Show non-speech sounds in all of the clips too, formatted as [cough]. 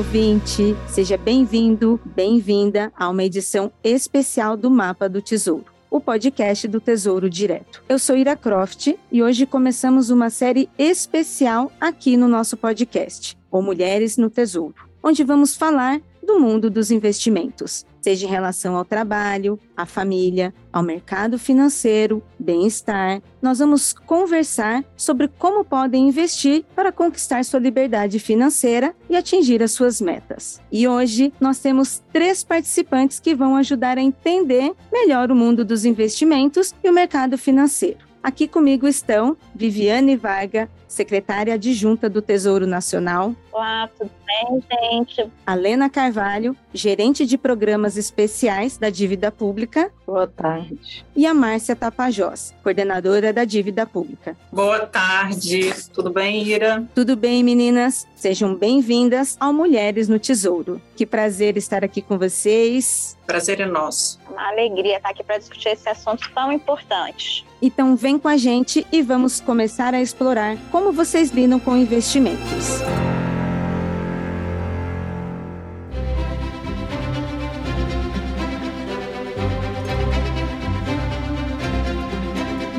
ouvinte! Seja bem-vindo, bem-vinda a uma edição especial do Mapa do Tesouro, o podcast do Tesouro Direto. Eu sou Ira Croft e hoje começamos uma série especial aqui no nosso podcast, O Mulheres no Tesouro, onde vamos falar do mundo dos investimentos, seja em relação ao trabalho, à família, ao mercado financeiro, bem-estar. Nós vamos conversar sobre como podem investir para conquistar sua liberdade financeira e atingir as suas metas. E hoje nós temos três participantes que vão ajudar a entender melhor o mundo dos investimentos e o mercado financeiro. Aqui comigo estão Viviane Varga, secretária adjunta do Tesouro Nacional. Olá, tudo bem, gente? A Lena Carvalho, gerente de programas especiais da dívida pública. Boa tarde. E a Márcia Tapajós, coordenadora da dívida pública. Boa tarde, tudo bem, Ira? Tudo bem, meninas? Sejam bem-vindas ao Mulheres no Tesouro. Que prazer estar aqui com vocês. Prazer é nosso. Uma alegria estar aqui para discutir esse assunto tão importante. Então vem com a gente e vamos começar a explorar como vocês lidam com investimentos.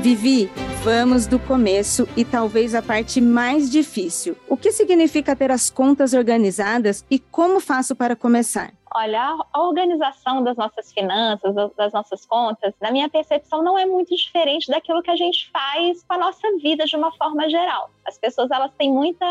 Vivi, vamos do começo e talvez a parte mais difícil. O que significa ter as contas organizadas e como faço para começar? Olha, a organização das nossas finanças, das nossas contas, na minha percepção, não é muito diferente daquilo que a gente faz com a nossa vida de uma forma geral. As pessoas, elas têm muita,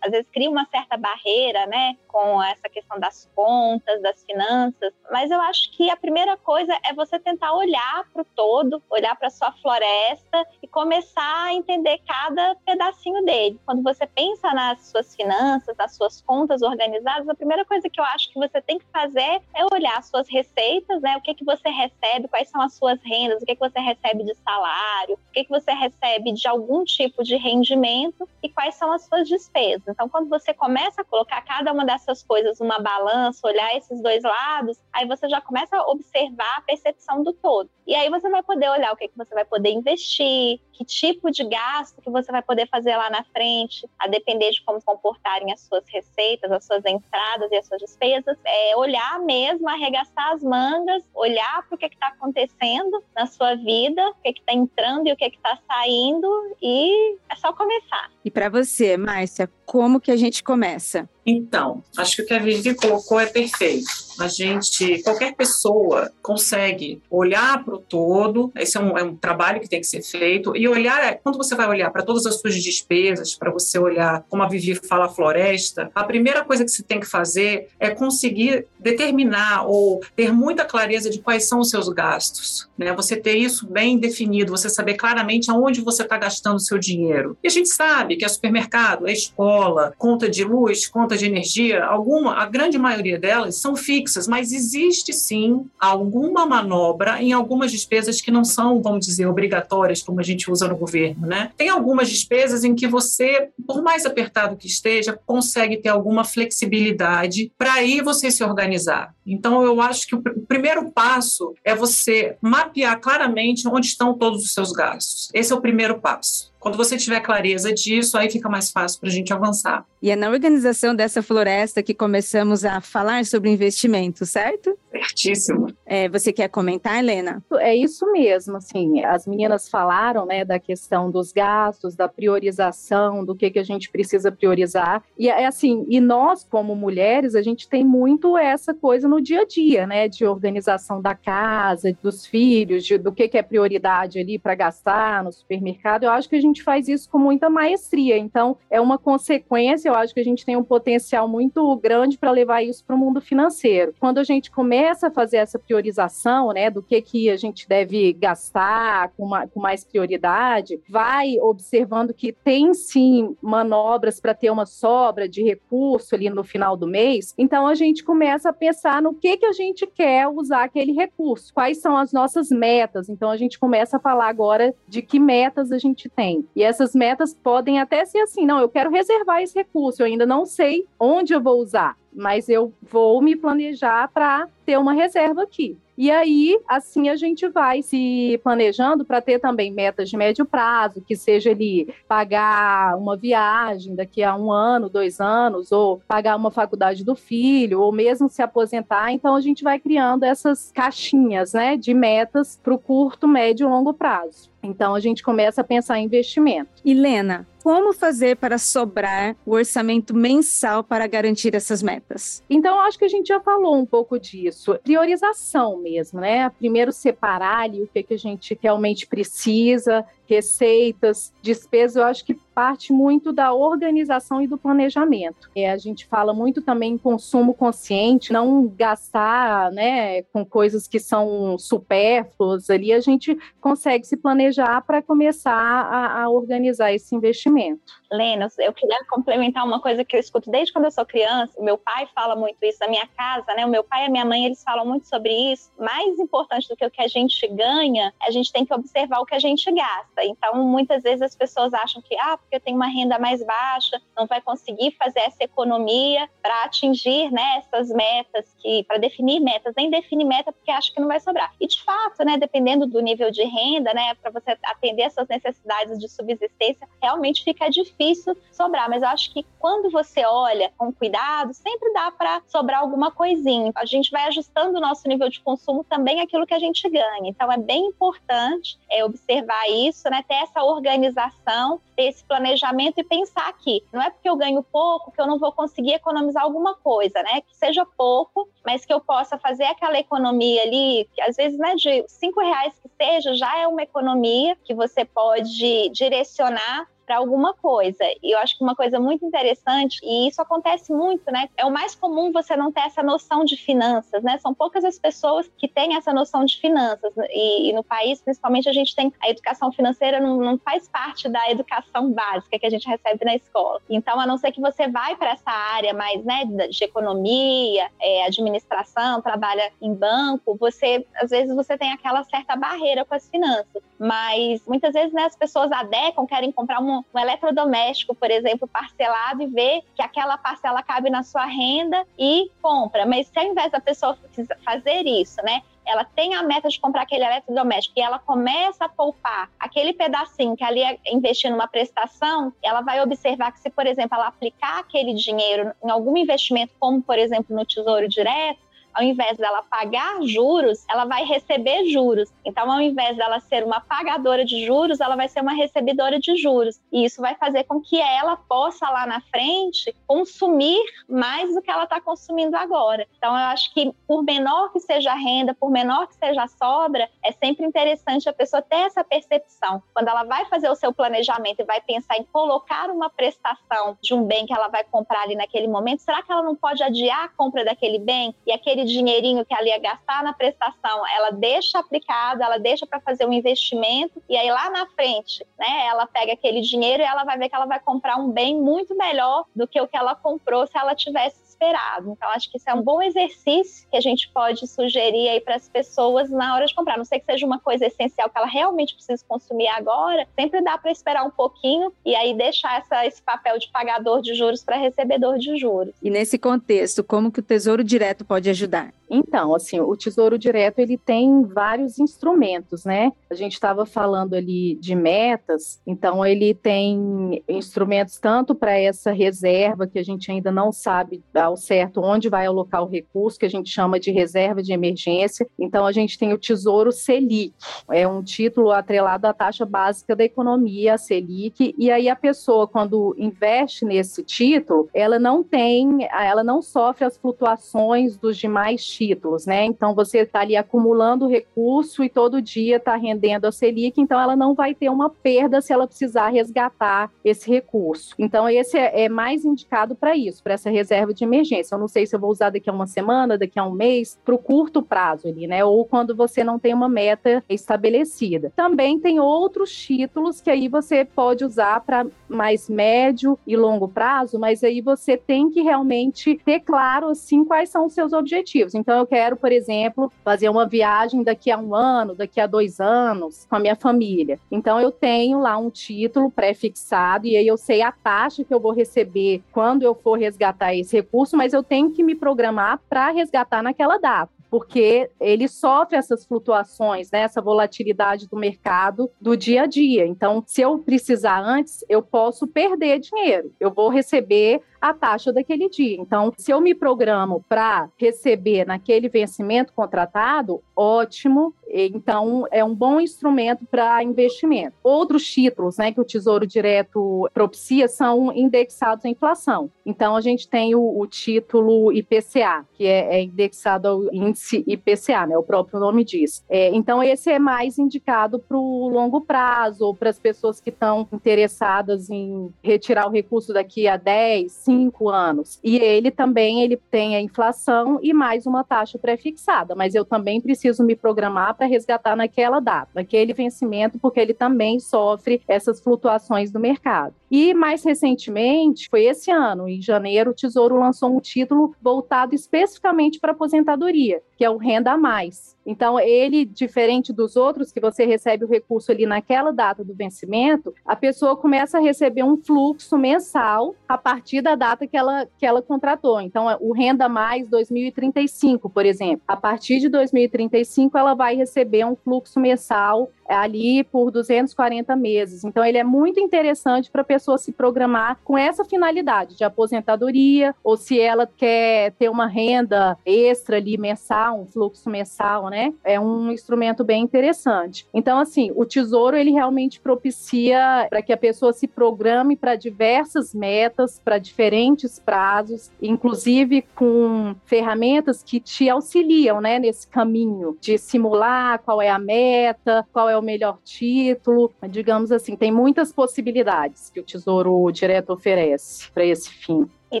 às vezes criam uma certa barreira, né, com essa questão das contas, das finanças, mas eu acho que a primeira coisa é você tentar olhar para o todo, olhar para sua floresta e começar a entender cada pedacinho dele. Quando você pensa nas suas finanças, nas suas contas organizadas, a primeira coisa que eu acho que você tem que fazer é olhar as suas receitas, né? O que que você recebe, quais são as suas rendas, o que que você recebe de salário, o que que você recebe de algum tipo de rendimento e quais são as suas despesas. Então, quando você começa a colocar cada uma dessas coisas numa balança, olhar esses dois lados, aí você já começa a observar a percepção do todo. E aí você vai poder olhar o que que você vai poder investir, que tipo de gasto que você vai poder fazer lá na frente, a depender de como comportarem as suas receitas, as suas entradas e as suas despesas, é olhar mesmo, arregaçar as mangas, olhar para o que está acontecendo na sua vida, o que está entrando e o que está saindo, e é só começar. E para você, Márcia, como que a gente começa? Então, acho que o que a Vivi colocou é perfeito. A gente, qualquer pessoa consegue olhar para o todo, esse é um, é um, trabalho que tem que ser feito, e olhar, quando você vai olhar para todas as suas despesas, para você olhar, como a Vivi fala, a floresta, a primeira coisa que você tem que fazer é conseguir determinar ou ter muita clareza de quais são os seus gastos. Né? Você ter isso bem definido, você saber claramente aonde você está gastando o seu dinheiro. E a gente sabe que é supermercado, é escola, conta de luz, conta de energia, alguma, a grande maioria delas são fixas, mas existe sim alguma manobra em algumas despesas que não são, vamos dizer, obrigatórias, como a gente usa no governo, né? Tem algumas despesas em que você, por mais apertado que esteja, consegue ter alguma flexibilidade para aí você se organizar. Então, eu acho que o primeiro passo é você mapear claramente onde estão todos os seus gastos. Esse é o primeiro passo. Quando você tiver clareza disso, aí fica mais fácil para a gente avançar. E é na organização dessa floresta que começamos a falar sobre investimento, certo? Certíssimo. É, você quer comentar, Helena? É isso mesmo, assim, as meninas falaram, né, da questão dos gastos, da priorização, do que, que a gente precisa priorizar. E é assim, e nós, como mulheres, a gente tem muito essa coisa no dia a dia, né, de organização da casa, dos filhos, de, do que, que é prioridade ali para gastar no supermercado. Eu acho que a gente faz isso com muita maestria. Então, é uma consequência, eu acho que a gente tem um potencial muito grande para levar isso para o mundo financeiro. Quando a gente começa a fazer essa priorização, né, do que, que a gente deve gastar com, uma, com mais prioridade, vai observando que tem sim manobras para ter uma sobra de recurso ali no final do mês, então a gente começa a pensar no que, que a gente quer usar aquele recurso, quais são as nossas metas. Então a gente começa a falar agora de que metas a gente tem. E essas metas podem até ser assim: não, eu quero reservar esse recurso, eu ainda não sei onde eu vou usar mas eu vou me planejar para ter uma reserva aqui. E aí, assim, a gente vai se planejando para ter também metas de médio prazo, que seja ali pagar uma viagem daqui a um ano, dois anos, ou pagar uma faculdade do filho, ou mesmo se aposentar. Então, a gente vai criando essas caixinhas né, de metas para o curto, médio e longo prazo. Então a gente começa a pensar em investimento. Helena, como fazer para sobrar o orçamento mensal para garantir essas metas? Então, acho que a gente já falou um pouco disso. Priorização mesmo, né? Primeiro separar ali o que, que a gente realmente precisa, receitas, despesas, eu acho que parte muito da organização e do planejamento. É, a gente fala muito também em consumo consciente, não gastar né, com coisas que são supérfluas ali, a gente consegue se planejar para começar a, a organizar esse investimento. Lena, eu queria complementar uma coisa que eu escuto desde quando eu sou criança. Meu pai fala muito isso na minha casa, né? O meu pai e a minha mãe, eles falam muito sobre isso. Mais importante do que o que a gente ganha, a gente tem que observar o que a gente gasta. Então, muitas vezes as pessoas acham que, ah, porque eu tenho uma renda mais baixa, não vai conseguir fazer essa economia para atingir, né, essas metas que para definir metas, nem definir meta porque acha que não vai sobrar. E de fato, né, dependendo do nível de renda, né, para você atender essas necessidades de subsistência, realmente fica difícil difícil sobrar, mas eu acho que quando você olha com cuidado, sempre dá para sobrar alguma coisinha. A gente vai ajustando o nosso nível de consumo também aquilo que a gente ganha. Então é bem importante é, observar isso, né? Ter essa organização, ter esse planejamento e pensar aqui. Não é porque eu ganho pouco que eu não vou conseguir economizar alguma coisa, né? Que seja pouco, mas que eu possa fazer aquela economia ali, que às vezes, né, de cinco reais que seja, já é uma economia que você pode direcionar para alguma coisa. E eu acho que uma coisa muito interessante, e isso acontece muito, né? É o mais comum você não ter essa noção de finanças, né? São poucas as pessoas que têm essa noção de finanças. E, e no país, principalmente, a gente tem a educação financeira não, não, faz parte da educação básica que a gente recebe na escola. Então, a não ser que você vai para essa área mais, né, de economia, é, administração, trabalha em banco, você, às vezes, você tem aquela certa barreira com as finanças. Mas muitas vezes, né, as pessoas adequam, querem comprar um um, eletrodoméstico, por exemplo, parcelado e ver que aquela parcela cabe na sua renda e compra. Mas se ao invés da pessoa fazer isso, né? ela tem a meta de comprar aquele eletrodoméstico e ela começa a poupar aquele pedacinho que ali é investir numa prestação, ela vai observar que se, por exemplo, ela aplicar aquele dinheiro em algum investimento, como, por exemplo, no Tesouro Direto, ao invés dela pagar juros, ela vai receber juros. Então, ao invés dela ser uma pagadora de juros, ela vai ser uma recebedora de juros. E isso vai fazer com que ela possa lá na frente consumir mais do que ela está consumindo agora. Então, eu acho que por menor que seja a renda, por menor que seja a sobra, é sempre interessante a pessoa ter essa percepção. Quando ela vai fazer o seu planejamento e vai pensar em colocar uma prestação de um bem que ela vai comprar ali naquele momento, será que ela não pode adiar a compra daquele bem e aquele dinheirinho que ela ia gastar na prestação, ela deixa aplicado, ela deixa para fazer um investimento e aí lá na frente, né, ela pega aquele dinheiro e ela vai ver que ela vai comprar um bem muito melhor do que o que ela comprou se ela tivesse esperado. Então, acho que isso é um bom exercício que a gente pode sugerir aí para as pessoas na hora de comprar. Não sei que seja uma coisa essencial que ela realmente precisa consumir agora, sempre dá para esperar um pouquinho e aí deixar essa, esse papel de pagador de juros para recebedor de juros. E nesse contexto, como que o Tesouro Direto pode ajudar? Então, assim, o Tesouro Direto ele tem vários instrumentos, né? A gente estava falando ali de metas, então ele tem instrumentos tanto para essa reserva que a gente ainda não sabe ao certo onde vai alocar o recurso, que a gente chama de reserva de emergência. Então a gente tem o Tesouro Selic, é um título atrelado à taxa básica da economia, a Selic, e aí a pessoa quando investe nesse título, ela não tem, ela não sofre as flutuações dos demais títulos, né? Então você está ali acumulando recurso e todo dia está rendendo a Selic, então ela não vai ter uma perda se ela precisar resgatar esse recurso. Então esse é, é mais indicado para isso, para essa reserva de emergência. Eu não sei se eu vou usar daqui a uma semana, daqui a um mês, para o curto prazo ali, né? Ou quando você não tem uma meta estabelecida. Também tem outros títulos que aí você pode usar para mais médio e longo prazo, mas aí você tem que realmente ter claro assim quais são os seus objetivos. Então, eu quero, por exemplo, fazer uma viagem daqui a um ano, daqui a dois anos com a minha família. Então, eu tenho lá um título pré-fixado e aí eu sei a taxa que eu vou receber quando eu for resgatar esse recurso, mas eu tenho que me programar para resgatar naquela data. Porque ele sofre essas flutuações, né, essa volatilidade do mercado do dia a dia. Então, se eu precisar antes, eu posso perder dinheiro. Eu vou receber a taxa daquele dia. Então, se eu me programo para receber naquele vencimento contratado, ótimo. Então, é um bom instrumento para investimento. Outros títulos né, que o Tesouro Direto propicia são indexados à inflação. Então, a gente tem o, o título IPCA, que é, é, indexado ao índice IPCA, né, o próprio nome diz. É, então, esse é mais indicado para o longo prazo, ou para as pessoas que estão interessadas em retirar o recurso daqui a 10, 5 anos. E ele também ele tem a inflação e mais uma taxa pré-fixada, mas eu também preciso me programar para resgatar naquela data, naquele vencimento, porque ele também sofre essas flutuações do mercado. E mais recentemente, foi esse ano, em janeiro, o Tesouro lançou um título voltado especificamente para aposentadoria, que é o Renda a Mais. Então, ele, diferente dos outros, que você recebe o recurso ali naquela data do vencimento, a pessoa começa a receber um fluxo mensal a partir da data que ela, que ela contratou. Então, o Renda Mais 2035, por exemplo. A partir de 2035, ela vai receber um fluxo mensal ali por 240 meses. Então, ele é muito interessante para a pessoa se programar com essa finalidade de aposentadoria, ou se ela quer ter uma renda extra ali mensal, um fluxo mensal, né? É um instrumento bem interessante. Então, assim, o Tesouro, ele realmente propicia para que a pessoa se programe para diversas metas, para diferentes prazos, inclusive com ferramentas que te auxiliam, né, nesse caminho de simular qual é a meta, qual é o melhor título, digamos assim, tem muitas possibilidades que o Tesouro Direto oferece para esse fim. E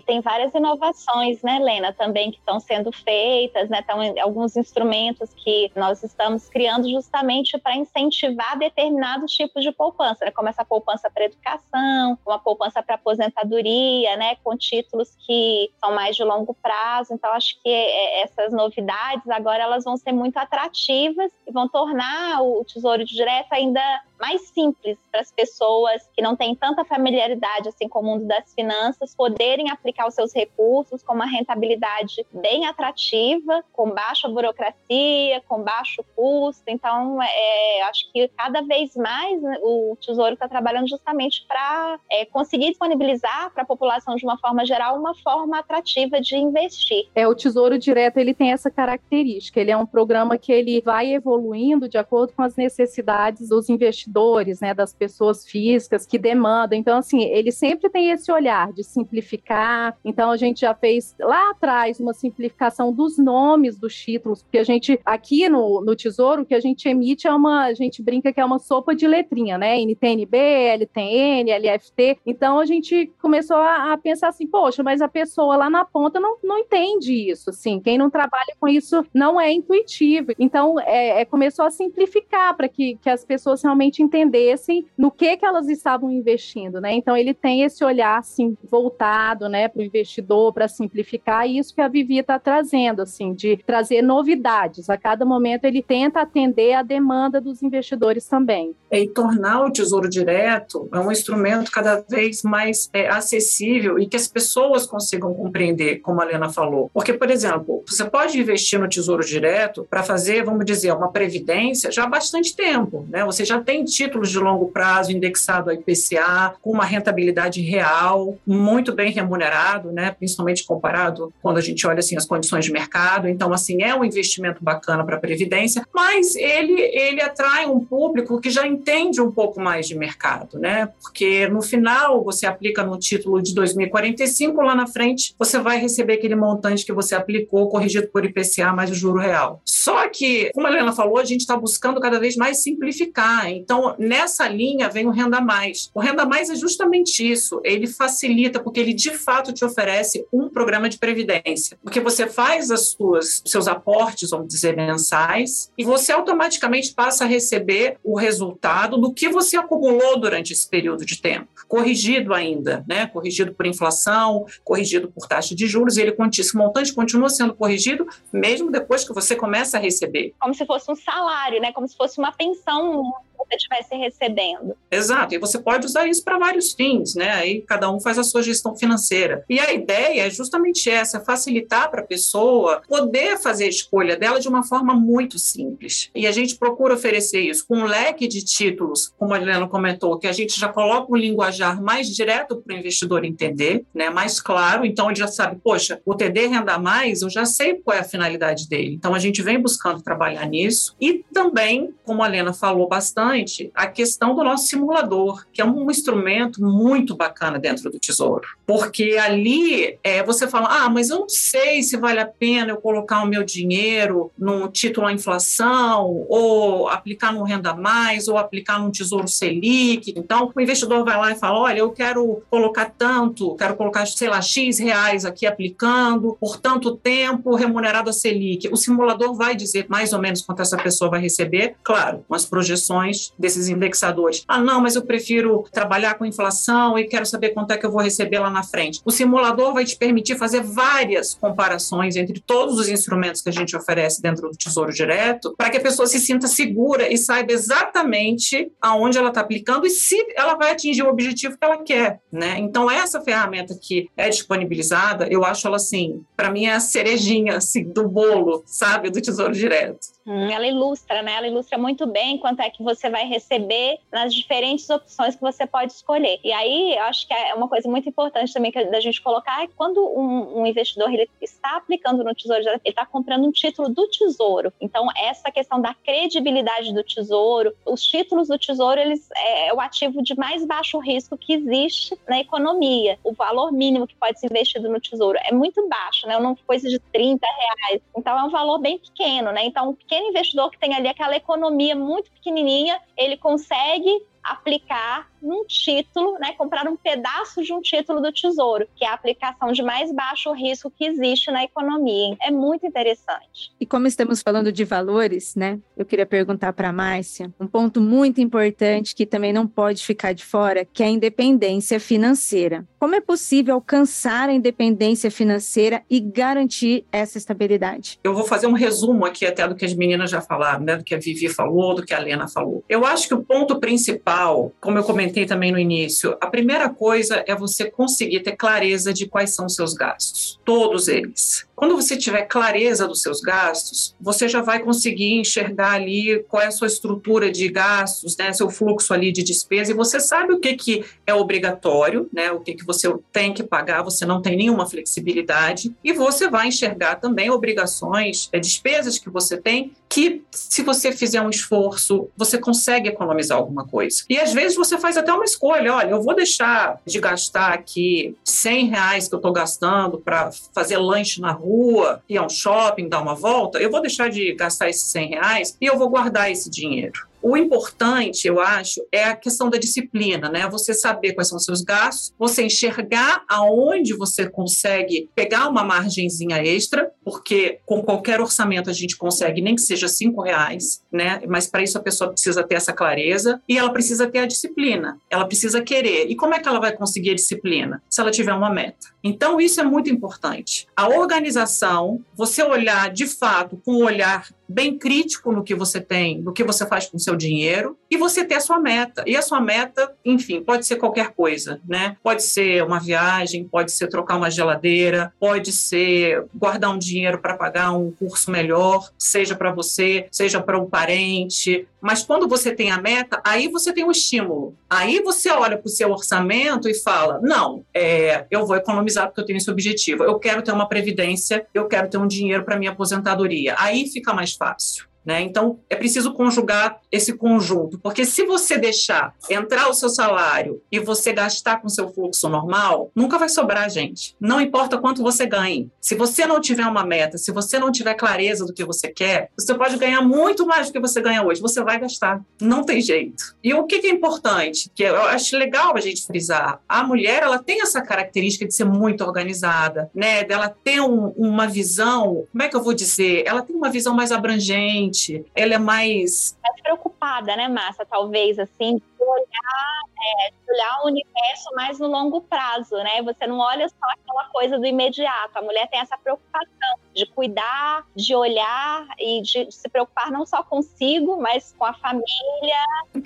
tem várias inovações, né, Lena, também que estão sendo feitas, né? Estão alguns instrumentos que nós estamos criando justamente para incentivar determinados tipos de poupança, né? como essa poupança para educação, uma poupança para aposentadoria, né? Com títulos que são mais de longo prazo. Então, acho que é, essas novidades agora elas vão ser muito atrativas e vão tornar o Tesouro Direto ainda mais simples para as pessoas que não têm tanta familiaridade assim com o mundo das finanças poderem aplicar os seus recursos com uma rentabilidade bem atrativa, com baixa burocracia, com baixo custo. Então, é, acho que cada vez mais né, o Tesouro está trabalhando justamente para é, conseguir disponibilizar para a população de uma forma geral uma forma atrativa de investir. É o Tesouro Direto ele tem essa característica. Ele é um programa que ele vai evoluindo de acordo com as necessidades dos investidores, né, das pessoas físicas que demandam. Então, assim, ele sempre tem esse olhar de simplificar então a gente já fez lá atrás uma simplificação dos nomes dos títulos, porque a gente aqui no, no Tesouro o que a gente emite é uma, a gente brinca que é uma sopa de letrinha, né? NTNB, LTN, LFT. Então a gente começou a, a pensar assim, poxa, mas a pessoa lá na ponta não, não entende isso, assim. Quem não trabalha com isso não é intuitivo. Então é, é começou a simplificar para que, que as pessoas realmente entendessem no que que elas estavam investindo, né? Então ele tem esse olhar assim voltado, né? Né, para o investidor, para simplificar, e isso que a Vivi está trazendo, assim, de trazer novidades. A cada momento ele tenta atender a demanda dos investidores também. É, e tornar o Tesouro Direto é um instrumento cada vez mais é, acessível e que as pessoas consigam compreender, como a Lena falou. Porque, por exemplo, você pode investir no Tesouro Direto para fazer, vamos dizer, uma previdência já há bastante tempo, né? Você já tem títulos de longo prazo indexado a IPCA, com uma rentabilidade real, muito bem remunerada remunerado, né, principalmente comparado quando a gente olha assim as condições de mercado. Então, assim, é um investimento bacana para a previdência, mas ele ele atrai um público que já entende um pouco mais de mercado, né? Porque no final você aplica no título de 2045, lá na frente você vai receber aquele montante que você aplicou corrigido por IPCA mais o juro real. Só que, como a Helena falou, a gente está buscando cada vez mais simplificar. Então, nessa linha vem o Renda Mais. O Renda Mais é justamente isso. Ele facilita porque ele de fato te oferece um programa de previdência, porque você faz as suas seus aportes, vamos dizer, mensais, e você automaticamente passa a receber o resultado do que você acumulou durante esse período de tempo, corrigido ainda, né? Corrigido por inflação, corrigido por taxa de juros, e ele esse montante continua sendo corrigido mesmo depois que você começa a receber. Como se fosse um salário, né? Como se fosse uma pensão você estivesse recebendo. Exato, e você pode usar isso para vários fins, né? Aí cada um faz a sua gestão financeira. E a ideia é justamente essa, facilitar para a pessoa poder fazer a escolha dela de uma forma muito simples. E a gente procura oferecer isso com um leque de títulos, como a Helena comentou, que a gente já coloca um linguajar mais direto para o investidor entender, né? Mais claro, então ele já sabe, poxa, o TD renda mais, eu já sei qual é a finalidade dele. Então a gente vem buscando trabalhar nisso e também, como a Helena falou bastante, a questão do nosso simulador, que é um instrumento muito bacana dentro do Tesouro, porque ali é, você fala, ah, mas eu não sei se vale a pena eu colocar o meu dinheiro num título à inflação ou aplicar no renda mais ou aplicar num Tesouro Selic. Então o investidor vai lá e fala, olha, eu quero colocar tanto, quero colocar, sei lá, X reais aqui aplicando por tanto tempo remunerado a Selic. O simulador vai dizer mais ou menos quanto essa pessoa vai receber, claro, com as projeções desses indexadores. Ah, não, mas eu prefiro trabalhar com inflação e quero saber quanto é que eu vou receber lá na frente. O simulador vai te permitir fazer várias comparações entre todos os instrumentos que a gente oferece dentro do Tesouro Direto, para que a pessoa se sinta segura e saiba exatamente aonde ela está aplicando e se ela vai atingir o objetivo que ela quer, né? Então essa ferramenta que é disponibilizada, eu acho ela assim, para mim é a cerejinha assim, do bolo, sabe, do Tesouro Direto. Hum, ela ilustra, né? Ela ilustra muito bem quanto é que você vai receber nas diferentes opções que você pode escolher. E aí, eu acho que é uma coisa muito importante também que da gente colocar é quando um, um investidor ele está aplicando no Tesouro ele está comprando um título do Tesouro. Então, essa questão da credibilidade do Tesouro, os títulos do Tesouro, eles é, é o ativo de mais baixo risco que existe na economia. O valor mínimo que pode ser investido no Tesouro é muito baixo, né? Não coisa de 30 reais. Então, é um valor bem pequeno, né? Então, pequeno investidor que tem ali aquela economia muito pequenininha, ele consegue aplicar num título, né, comprar um pedaço de um título do Tesouro, que é a aplicação de mais baixo risco que existe na economia. É muito interessante. E como estamos falando de valores, né, eu queria perguntar para a Márcia um ponto muito importante que também não pode ficar de fora, que é a independência financeira. Como é possível alcançar a independência financeira e garantir essa estabilidade? Eu vou fazer um resumo aqui até do que as meninas já falaram, né, do que a Vivi falou, do que a Lena falou. Eu acho que o ponto principal, como eu comentei comentei também no início, a primeira coisa é você conseguir ter clareza de quais são os seus gastos, todos eles. Quando você tiver clareza dos seus gastos, você já vai conseguir enxergar ali qual é a sua estrutura de gastos, né, seu fluxo ali de despesa, e você sabe o que, que é obrigatório, né, o que, que você tem que pagar, você não tem nenhuma flexibilidade, e você vai enxergar também obrigações, é, despesas que você tem, que se você fizer um esforço, você consegue economizar alguma coisa. E às vezes você faz até uma escolha, olha, eu vou deixar de gastar aqui 100 reais que eu estou gastando para fazer lanche na rua, ir a um shopping, dar uma volta, eu vou deixar de gastar esses 100 reais e eu vou guardar esse dinheiro. O importante, eu acho, é a questão da disciplina, né? Você saber quais são os seus gastos, você enxergar aonde você consegue pegar uma margenzinha extra, porque com qualquer orçamento a gente consegue, nem que seja cinco reais, né? Mas para isso a pessoa precisa ter essa clareza e ela precisa ter a disciplina, ela precisa querer. E como é que ela vai conseguir a disciplina? Se ela tiver uma meta. Então, isso é muito importante. A organização, você olhar de fato com um olhar bem crítico no que você tem, no que você faz com o seu dinheiro, e você ter a sua meta. E a sua meta, enfim, pode ser qualquer coisa, né? Pode ser uma viagem, pode ser trocar uma geladeira, pode ser guardar um dinheiro para pagar um curso melhor, seja para você, seja para um parente. Mas quando você tem a meta, aí você tem o estímulo. Aí você olha para o seu orçamento e fala: não, é, eu vou economizar porque eu tenho esse objetivo. Eu quero ter uma previdência, eu quero ter um dinheiro para minha aposentadoria. Aí fica mais fácil. Né? Então, é preciso conjugar esse conjunto, porque se você deixar entrar o seu salário e você gastar com seu fluxo normal, nunca vai sobrar, gente. Não importa quanto você ganhe. Se você não tiver uma meta, se você não tiver clareza do que você quer, você pode ganhar muito mais do que você ganha hoje. Você vai gastar. Não tem jeito. E o que é importante, que eu acho legal a gente frisar, a mulher ela tem essa característica de ser muito organizada, né? Dela ter um, uma visão, como é que eu vou dizer? Ela tem uma visão mais abrangente ela é mais. Mais preocupada, né, Massa? Talvez, assim, olhar É, olhar o universo mais no longo prazo, né? Você não olha só aquela coisa do imediato. A mulher tem essa preocupação de cuidar, de olhar e de se preocupar não só consigo, mas com a família.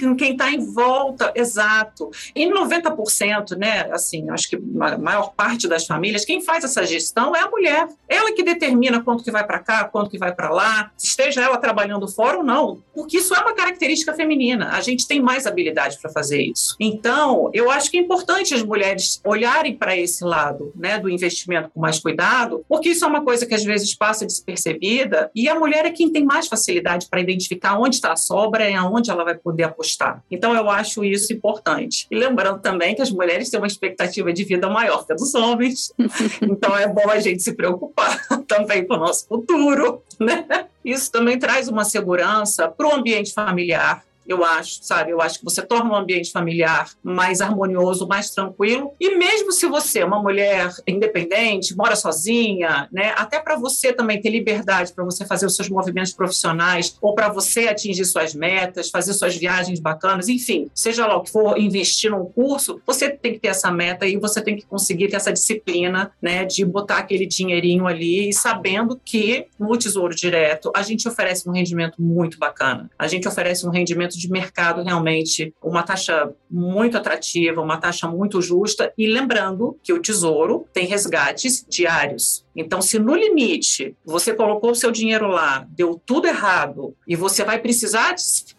Com quem está em volta, exato. E 90%, né? Assim, acho que a maior parte das famílias, quem faz essa gestão é a mulher. Ela que determina quanto que vai para cá, quanto que vai para lá, esteja ela trabalhando fora ou não, porque isso é uma característica feminina. A gente tem mais habilidade para fazer isso. Então, eu acho que é importante as mulheres olharem para esse lado, né, do investimento com mais cuidado, porque isso é uma coisa que às vezes passa despercebida e a mulher é quem tem mais facilidade para identificar onde está a sobra e aonde ela vai poder apostar. Então, eu acho isso importante. E lembrando também que as mulheres têm uma expectativa de vida maior que a dos homens, [laughs] então é bom a gente se preocupar [laughs] também com o nosso futuro, né? Isso também traz uma segurança para o ambiente familiar, eu acho, sabe? Eu acho que você torna o ambiente familiar mais harmonioso, mais tranquilo. E mesmo se você é uma mulher independente, mora sozinha, né? Até para você também ter liberdade para você fazer os seus movimentos profissionais ou para você atingir suas metas, fazer suas viagens bacanas, enfim, seja lá o que for, investir num curso, você tem que ter essa meta e você tem que conseguir ter essa disciplina, né? De botar aquele dinheirinho ali e sabendo que no Tesouro Direto a gente oferece um rendimento muito bacana. A gente oferece um rendimento de mercado realmente uma taxa muito atrativa, uma taxa muito justa. E lembrando que o Tesouro tem resgates diários. Então, se no limite você colocou o seu dinheiro lá, deu tudo errado e você vai precisar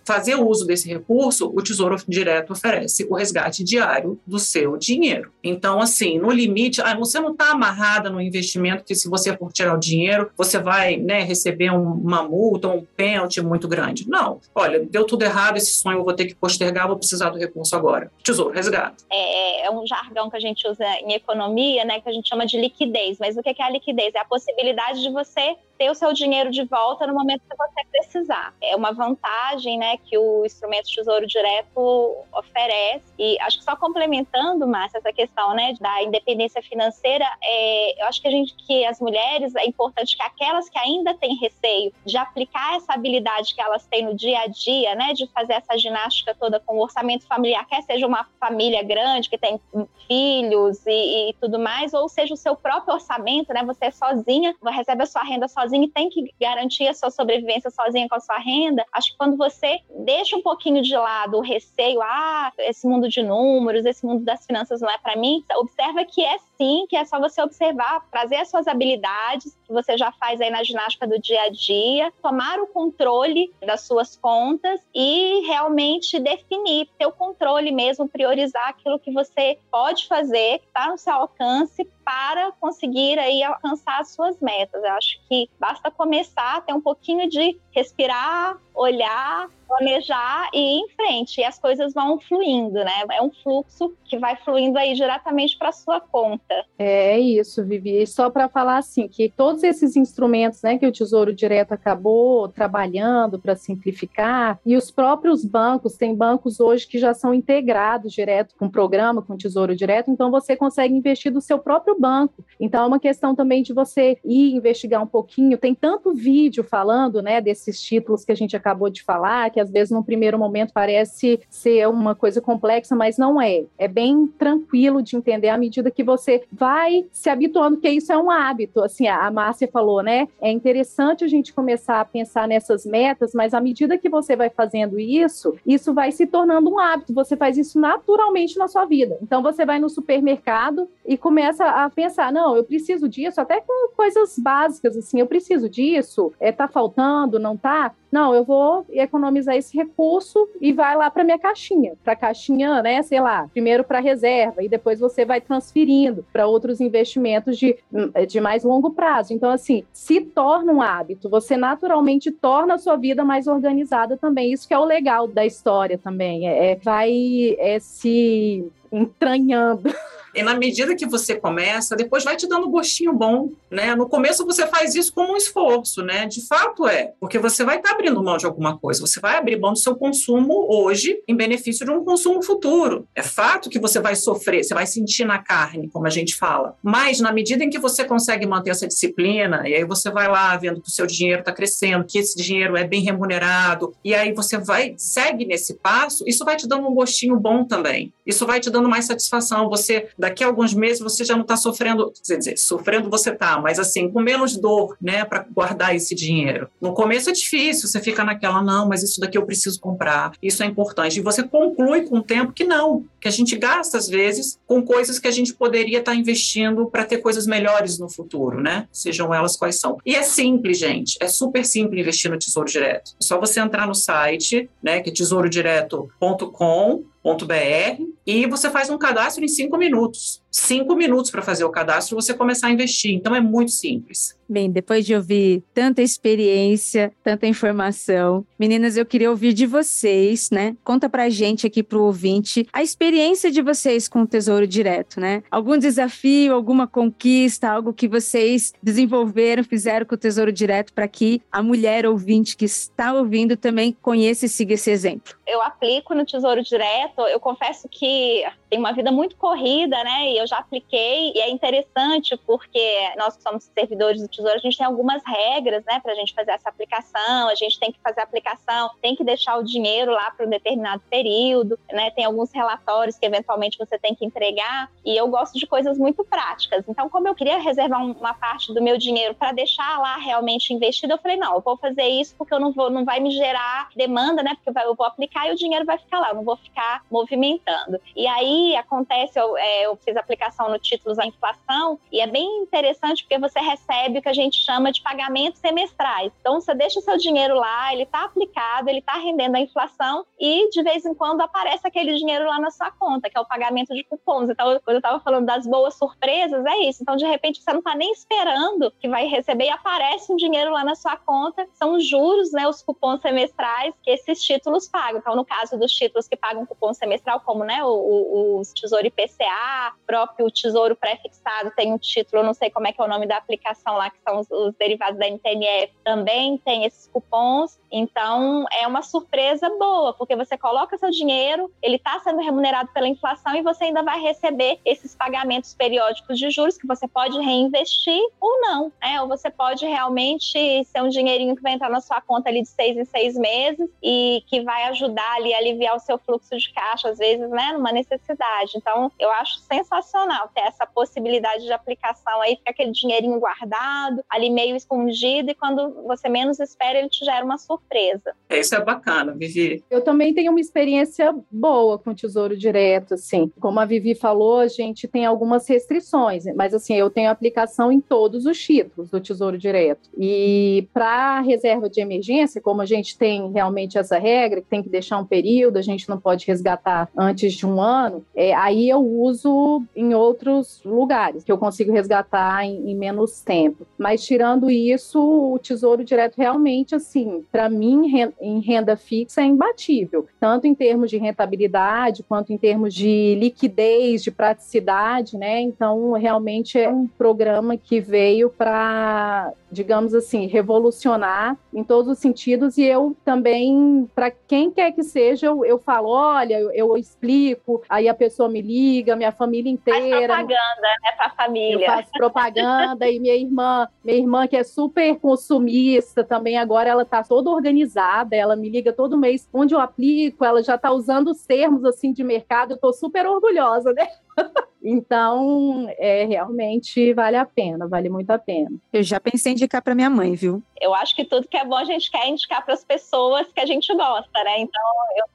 fazer uso desse recurso, o Tesouro Direto oferece o resgate diário do seu dinheiro. Então, assim, no limite, ah, você não está amarrada no investimento que se você for tirar o dinheiro, você vai né, receber uma multa, um pênalti muito grande. Não. Olha, deu tudo errado, esse sonho eu vou ter que postergar, vou precisar do recurso agora. Tesouro, resgate. É, é um jargão que a gente usa em economia, né, que a gente chama de liquidez. Mas o que é a liquidez? É a possibilidade de você ter o seu dinheiro de volta no momento que você precisar. É uma vantagem, né, que o instrumento Tesouro Direto oferece. E acho que só complementando, Márcia, essa questão, né, da independência financeira, é, eu acho que a gente, que as mulheres, é importante que aquelas que ainda têm receio de aplicar essa habilidade que elas têm no dia a dia, né, de fazer essa ginástica toda com o orçamento familiar, quer seja uma família grande que tem filhos e, e tudo mais, ou seja o seu próprio orçamento, né, você é sozinha, recebe a sua renda sozinha e tem que garantir a sua sobrevivência sozinha com a sua renda, acho que quando você deixa um pouquinho de lado o receio, ah, esse mundo de números, esse mundo das finanças não é para mim, observa que é sim, que é só você observar, trazer as suas habilidades que você já faz aí na ginástica do dia a dia, tomar o controle das suas contas e realmente definir, ter o controle mesmo, priorizar aquilo que você pode fazer, que está no seu alcance para conseguir aí alcançar as suas metas. Eu acho que basta começar, ter um pouquinho de respirar, olhar, planejar e ir em frente. E as coisas vão fluindo, né? É um fluxo que vai fluindo aí diretamente para sua conta. É isso, Vivi. E só para falar assim, que todos esses instrumentos, né, que o Tesouro Direto acabou trabalhando para simplificar, e os próprios bancos, tem bancos hoje que já são integrados direto com o programa, com o Tesouro Direto, então você consegue investir do seu próprio banco. Então é uma questão também de você ir investigar um pouquinho. Tem tanto vídeo falando, né, desses títulos que a gente acabou de falar, que às vezes no primeiro momento parece ser uma coisa complexa, mas não é. É bem tranquilo de entender à medida que você vai se habituando, que isso é um hábito. Assim, a Márcia falou, né? É interessante a gente começar a pensar nessas metas, mas à medida que você vai fazendo isso, isso vai se tornando um hábito. Você faz isso naturalmente na sua vida. Então você vai no supermercado e começa a pensar, não, eu preciso disso, até com coisas básicas, assim, eu preciso disso, é, tá faltando, não tá? Não, eu vou economizar esse recurso e vai lá para minha caixinha, para caixinha, né, sei lá, primeiro para reserva e depois você vai transferindo para outros investimentos de, de mais longo prazo. Então, assim, se torna um hábito, você naturalmente torna a sua vida mais organizada também. Isso que é o legal da história também, é, é vai é, se entranhando. E na medida que você começa, depois vai te dando um gostinho bom, né? No começo você faz isso como um esforço, né? De fato é, porque você vai estar tá abrindo mão de alguma coisa, você vai abrir mão do seu consumo hoje em benefício de um consumo futuro. É fato que você vai sofrer, você vai sentir na carne, como a gente fala. Mas na medida em que você consegue manter essa disciplina, e aí você vai lá vendo que o seu dinheiro está crescendo, que esse dinheiro é bem remunerado, e aí você vai, segue nesse passo, isso vai te dando um gostinho bom também. Isso vai te dando mais satisfação. Você daqui a alguns meses você já não está sofrendo, quer dizer, sofrendo você está, mas assim, com menos dor, né, para guardar esse dinheiro. No começo é difícil, você fica naquela, não, mas isso daqui eu preciso comprar, isso é importante. E você conclui com o tempo que não, que a gente gasta às vezes com coisas que a gente poderia estar tá investindo para ter coisas melhores no futuro, né? Sejam elas quais são. E é simples, gente, é super simples investir no Tesouro Direto. É só você entrar no site, né, que é tesourodireto.com e você faz um cadastro em cinco minutos. Cinco minutos para fazer o cadastro e você começar a investir. Então é muito simples. Bem, depois de ouvir tanta experiência, tanta informação, meninas, eu queria ouvir de vocês, né? Conta pra gente aqui pro ouvinte a experiência de vocês com o Tesouro Direto, né? Algum desafio, alguma conquista, algo que vocês desenvolveram, fizeram com o Tesouro Direto para que a mulher ouvinte que está ouvindo também conheça e siga esse exemplo. Eu aplico no Tesouro Direto, eu confesso que tem uma vida muito corrida, né? E eu já apliquei, e é interessante porque nós que somos servidores do Tesouro, a gente tem algumas regras, né, para a gente fazer essa aplicação. A gente tem que fazer a aplicação, tem que deixar o dinheiro lá para um determinado período, né? Tem alguns relatórios que eventualmente você tem que entregar. E eu gosto de coisas muito práticas. Então, como eu queria reservar uma parte do meu dinheiro para deixar lá realmente investido, eu falei, não, eu vou fazer isso porque eu não vou, não vai me gerar demanda, né? Porque eu vou aplicar e o dinheiro vai ficar lá, eu não vou ficar movimentando. E aí acontece, eu, é, eu fiz aplicação no títulos da inflação e é bem interessante porque você recebe o que a gente chama de pagamentos semestrais. Então, você deixa o seu dinheiro lá, ele está aplicado, ele está rendendo a inflação e de vez em quando aparece aquele dinheiro lá na sua conta, que é o pagamento de cupons. Então, quando eu estava falando das boas surpresas, é isso. Então, de repente, você não está nem esperando que vai receber e aparece um dinheiro lá na sua conta. São os juros, né, os cupons semestrais que esses títulos pagam. Então, no caso dos títulos que pagam cupom semestral, como né, o, o, o Tesouro IPCA, próprio Tesouro pré-fixado tem um título, não sei como é que é o nome da aplicação lá, que são os, os derivados da NTNF, também tem esses cupons. Então, é uma surpresa boa, porque você coloca seu dinheiro, ele está sendo remunerado pela inflação e você ainda vai receber esses pagamentos periódicos de juros que você pode reinvestir ou não, né? Ou você pode realmente ser um dinheirinho que vai entrar na sua conta ali de seis em seis meses e que vai ajudar ali a aliviar o seu fluxo de caixa, às vezes, né? Numa necessidade. Então, eu acho sensacional ter essa possibilidade de aplicação aí, fica aquele dinheirinho guardado, ali meio escondido, e quando você menos espera, ele te gera uma surpresa. É, isso é bacana, Vivi. Eu também tenho uma experiência boa com o Tesouro Direto, assim. Como a Vivi falou, a gente tem algumas restrições, mas assim, eu tenho aplicação em todos os títulos do Tesouro Direto. E para reserva de emergência, como a gente tem realmente essa regra, que tem que deixar um período, a gente não pode resgatar antes de um ano, é, aí eu uso em outros lugares, que eu consigo resgatar em, em menos tempo. Mas tirando isso, o Tesouro Direto realmente, assim, para mim, em renda fixa é imbatível, tanto em termos de rentabilidade quanto em termos de liquidez, de praticidade, né? Então, realmente é um programa que veio para, digamos assim, revolucionar em todos os sentidos e eu também, para quem quer que seja, eu, eu falo, olha, eu, eu, explico, aí a pessoa me liga, minha família inteira. Faz propaganda, né, para a família. Eu faço propaganda e minha irmã, minha irmã que é super consumista também agora ela tá toda organizada, ela me liga todo mês onde eu aplico, ela já tá usando os termos assim de mercado, eu tô super orgulhosa, né? [laughs] Então, é, realmente vale a pena, vale muito a pena. Eu já pensei em indicar para minha mãe, viu? Eu acho que tudo que é bom a gente quer indicar para as pessoas que a gente gosta, né? Então, eu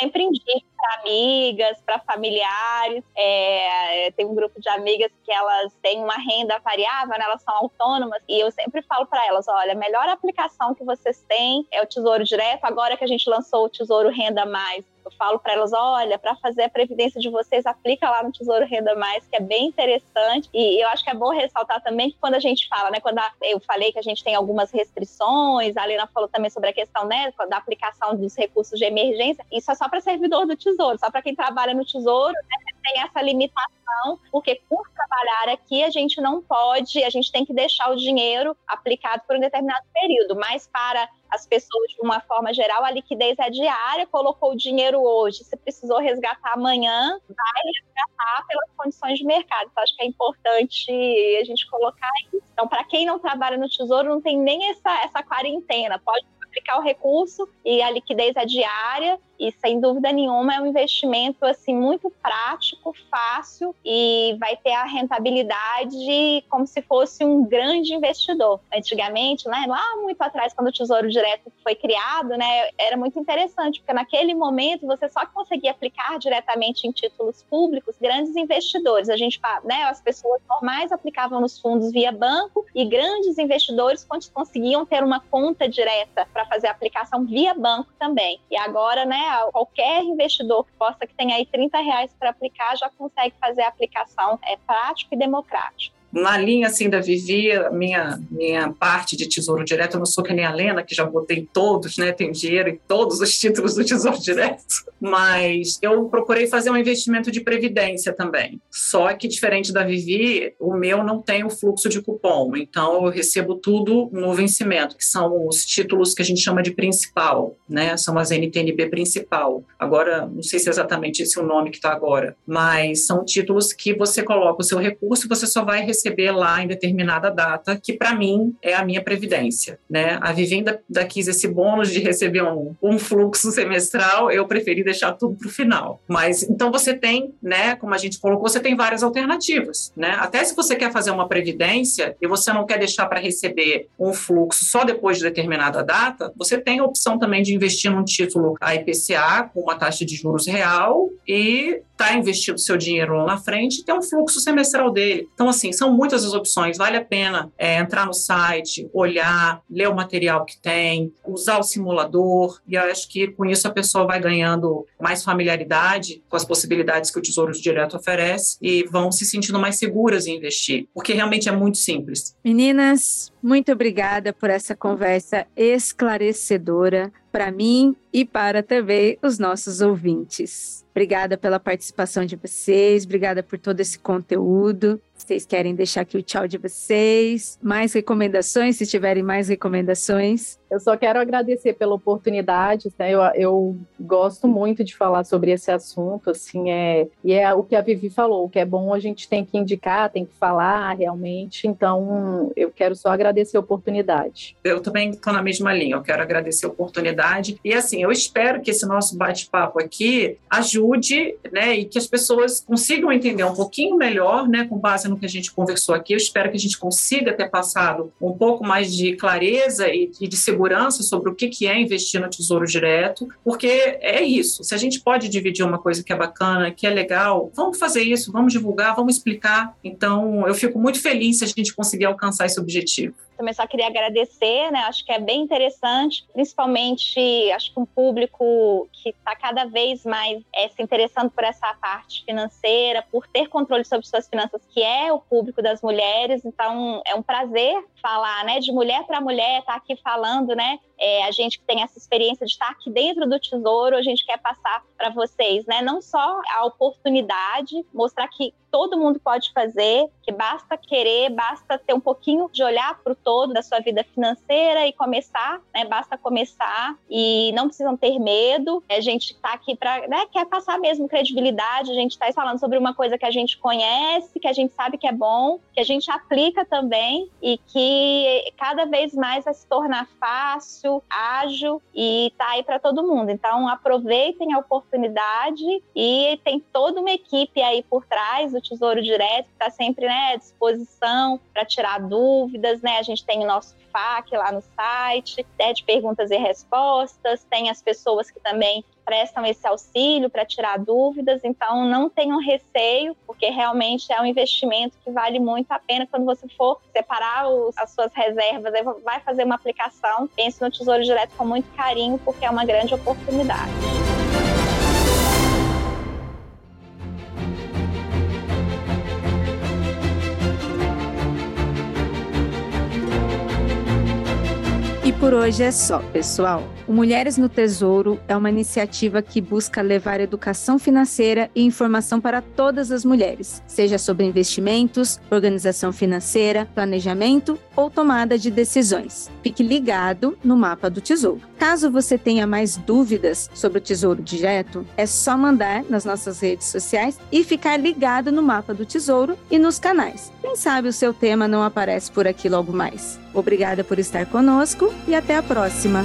sempre indico para amigas, para familiares. É, tem um grupo de amigas que elas têm uma renda variável, né? elas são autônomas, e eu sempre falo para elas: olha, a melhor aplicação que vocês têm é o Tesouro Direto. Agora que a gente lançou o Tesouro Renda Mais, eu falo para elas: olha, para fazer a previdência de vocês, aplica lá no Tesouro Renda Mais, que é bem interessante. E eu acho que é bom ressaltar também que quando a gente fala, né, quando a, eu falei que a gente tem algumas restrições, a Helena falou também sobre a questão né, da aplicação dos recursos de emergência, isso é só para servidor do Tesouro, só para quem trabalha no Tesouro, né, tem essa limitação, porque por trabalhar aqui a gente não pode, a gente tem que deixar o dinheiro aplicado por um determinado período, mas para as pessoas de uma forma geral, a liquidez é diária, colocou o dinheiro hoje, se precisou resgatar amanhã, vai resgatar pelas condições de mercado. Então, acho que é importante a gente colocar isso. Então, para quem não trabalha no Tesouro, não tem nem essa, essa quarentena, pode aplicar o recurso e a liquidez é diária e sem dúvida nenhuma é um investimento assim muito prático, fácil e vai ter a rentabilidade como se fosse um grande investidor. Antigamente, né, lá muito atrás quando o Tesouro Direto foi criado, né, era muito interessante porque naquele momento você só conseguia aplicar diretamente em títulos públicos grandes investidores. A gente, né, as pessoas normais aplicavam nos fundos via banco e grandes investidores conseguiam ter uma conta direta para fazer a aplicação via banco também. E agora, né, qualquer investidor que possa que tenha aí 30 reais para aplicar já consegue fazer a aplicação. É prático e democrático na linha assim da Vivi, minha minha parte de Tesouro Direto, eu não sou que nem a Lena, que já botei todos, né? Tenho dinheiro em todos os [laughs] títulos do Tesouro Direto, mas eu procurei fazer um investimento de previdência também. Só que diferente da Vivi, o meu não tem o fluxo de cupom, então eu recebo tudo no vencimento, que são os títulos que a gente chama de principal, né? São as NTNB principal. Agora, não sei se é exatamente esse o nome que está agora, mas são títulos que você coloca o seu recurso e você só vai receber receber lá em determinada data, que para mim é a minha previdência, né? A Vivenda da quis esse bônus de receber um, um fluxo semestral, eu preferi deixar tudo para o final. Mas então você tem, né? Como a gente colocou, você tem várias alternativas, né? Até se você quer fazer uma previdência e você não quer deixar para receber um fluxo só depois de determinada data, você tem a opção também de investir num título IPCA com uma taxa de juros real e tá investindo seu dinheiro lá na frente e ter um fluxo semestral dele. Então, assim, são muitas as opções. Vale a pena é, entrar no site, olhar, ler o material que tem, usar o simulador. E eu acho que com isso a pessoa vai ganhando mais familiaridade com as possibilidades que o Tesouro Direto oferece e vão se sentindo mais seguras em investir, porque realmente é muito simples. Meninas, muito obrigada por essa conversa esclarecedora para mim e para também os nossos ouvintes. Obrigada pela participação de vocês, obrigada por todo esse conteúdo. Vocês querem deixar aqui o tchau de vocês? Mais recomendações, se tiverem mais recomendações? Eu só quero agradecer pela oportunidade, né? eu, eu gosto muito de falar sobre esse assunto, assim, é, e é o que a Vivi falou, o que é bom a gente tem que indicar, tem que falar realmente, então eu quero só agradecer a oportunidade. Eu também estou na mesma linha, eu quero agradecer a oportunidade, e assim, eu espero que esse nosso bate-papo aqui ajude, né, e que as pessoas consigam entender um pouquinho melhor, né, com base no que a gente conversou aqui, eu espero que a gente consiga ter passado um pouco mais de clareza e, e de segurança sobre o que é investir no Tesouro Direto, porque é isso. Se a gente pode dividir uma coisa que é bacana, que é legal, vamos fazer isso, vamos divulgar, vamos explicar. Então, eu fico muito feliz se a gente conseguir alcançar esse objetivo. Também só queria agradecer, né? Acho que é bem interessante, principalmente acho que um público que está cada vez mais é, se interessando por essa parte financeira, por ter controle sobre suas finanças, que é o público das mulheres. Então é um prazer falar, né? De mulher para mulher, estar tá aqui falando, né? É, a gente que tem essa experiência de estar aqui dentro do tesouro, a gente quer passar para vocês, né? Não só a oportunidade, mostrar que todo mundo pode fazer, que basta querer, basta ter um pouquinho de olhar para o todo da sua vida financeira e começar, né? Basta começar e não precisam ter medo. A gente está aqui para, né? Quer passar mesmo credibilidade. A gente está falando sobre uma coisa que a gente conhece, que a gente sabe que é bom, que a gente aplica também e que cada vez mais vai se tornar fácil, ágil e tá aí para todo mundo. Então aproveitem a oportunidade e tem toda uma equipe aí por trás do Tesouro Direto, que está sempre né, à disposição para tirar dúvidas. Né? A gente tem o nosso FAQ lá no site, né, de perguntas e respostas, tem as pessoas que também prestam esse auxílio para tirar dúvidas, então não tenham receio, porque realmente é um investimento que vale muito a pena quando você for separar os, as suas reservas, vai fazer uma aplicação, pense no Tesouro Direto com muito carinho, porque é uma grande oportunidade. Por hoje é só, pessoal. O Mulheres no Tesouro é uma iniciativa que busca levar educação financeira e informação para todas as mulheres, seja sobre investimentos, organização financeira, planejamento ou tomada de decisões. Fique ligado no mapa do Tesouro. Caso você tenha mais dúvidas sobre o Tesouro Direto, é só mandar nas nossas redes sociais e ficar ligado no mapa do Tesouro e nos canais. Quem sabe o seu tema não aparece por aqui logo mais. Obrigada por estar conosco e até a próxima!